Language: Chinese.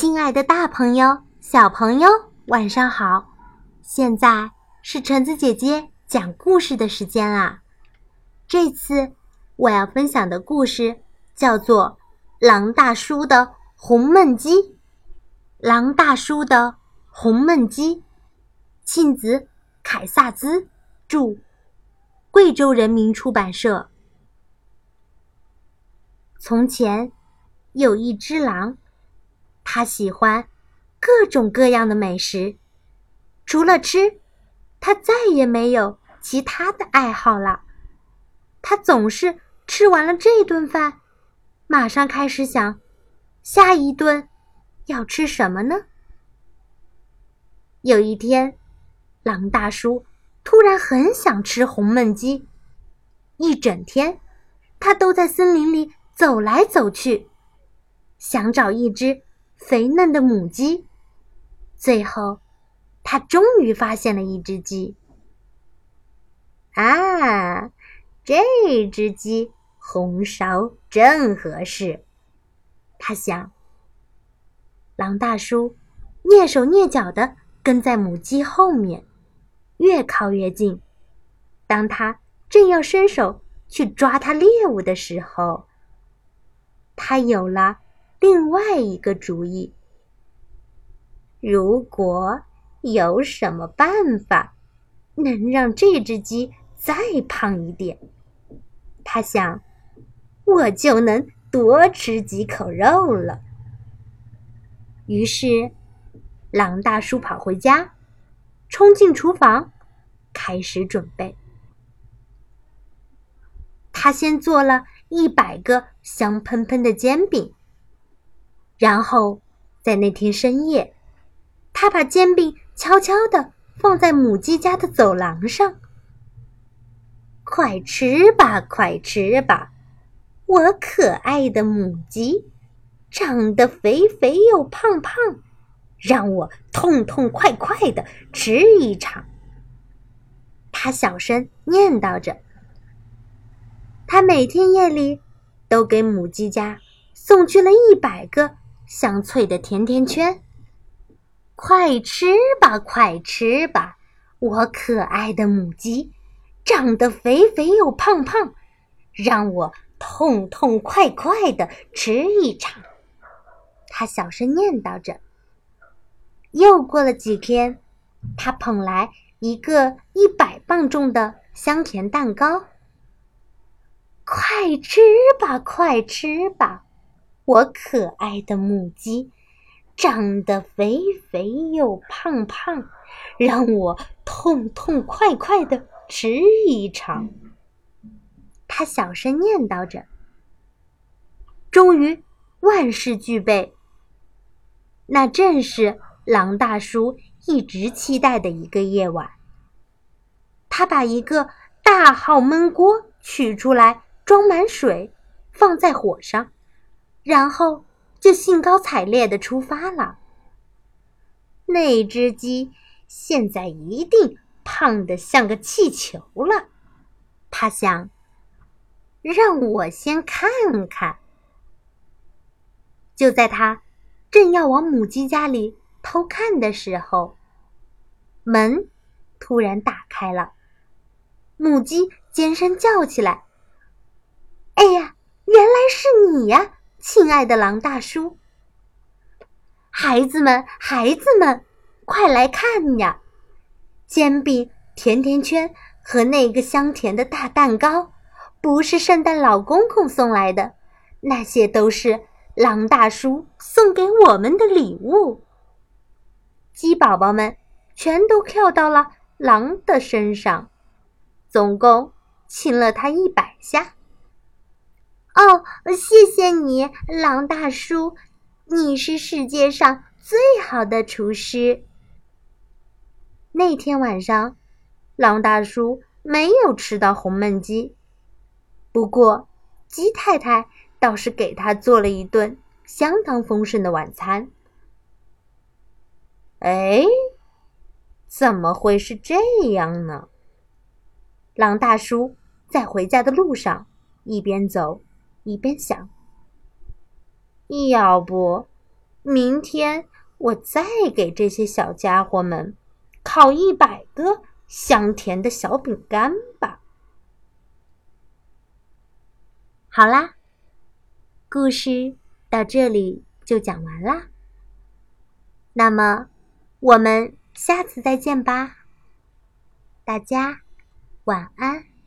亲爱的，大朋友、小朋友，晚上好！现在是橙子姐姐讲故事的时间啦。这次我要分享的故事叫做《狼大叔的红焖鸡》。狼大叔的红焖鸡，庆子凯萨兹著，贵州人民出版社。从前有一只狼。他喜欢各种各样的美食，除了吃，他再也没有其他的爱好了。他总是吃完了这顿饭，马上开始想下一顿要吃什么呢？有一天，狼大叔突然很想吃红焖鸡，一整天他都在森林里走来走去，想找一只。肥嫩的母鸡，最后，他终于发现了一只鸡。啊，这只鸡红烧正合适，他想。狼大叔蹑手蹑脚的跟在母鸡后面，越靠越近。当他正要伸手去抓它猎物的时候，他有了。另外一个主意，如果有什么办法能让这只鸡再胖一点，他想，我就能多吃几口肉了。于是，狼大叔跑回家，冲进厨房，开始准备。他先做了一百个香喷喷的煎饼。然后，在那天深夜，他把煎饼悄悄地放在母鸡家的走廊上。快吃吧，快吃吧，我可爱的母鸡，长得肥肥又胖胖，让我痛痛快快的吃一场。他小声念叨着。他每天夜里都给母鸡家送去了一百个。香脆的甜甜圈，快吃吧，快吃吧，我可爱的母鸡，长得肥肥又胖胖，让我痛痛快快的吃一场。他小声念叨着。又过了几天，他捧来一个一百磅重的香甜蛋糕。快吃吧，快吃吧。我可爱的母鸡，长得肥肥又胖胖，让我痛痛快快的吃一场。他小声念叨着。终于万事俱备，那正是狼大叔一直期待的一个夜晚。他把一个大号焖锅取出来，装满水，放在火上。然后就兴高采烈的出发了。那只鸡现在一定胖得像个气球了，他想。让我先看看。就在他正要往母鸡家里偷看的时候，门突然打开了，母鸡尖声叫起来：“哎呀，原来是你呀！”亲爱的狼大叔，孩子们，孩子们，快来看呀！煎饼、甜甜圈和那个香甜的大蛋糕，不是圣诞老公公送来的，那些都是狼大叔送给我们的礼物。鸡宝宝们全都跳到了狼的身上，总共亲了他一百下。哦，谢谢你，狼大叔，你是世界上最好的厨师。那天晚上，狼大叔没有吃到红焖鸡，不过鸡太太倒是给他做了一顿相当丰盛的晚餐。哎，怎么会是这样呢？狼大叔在回家的路上一边走。一边想，要不明天我再给这些小家伙们烤一百个香甜的小饼干吧。好啦，故事到这里就讲完啦。那么，我们下次再见吧。大家晚安。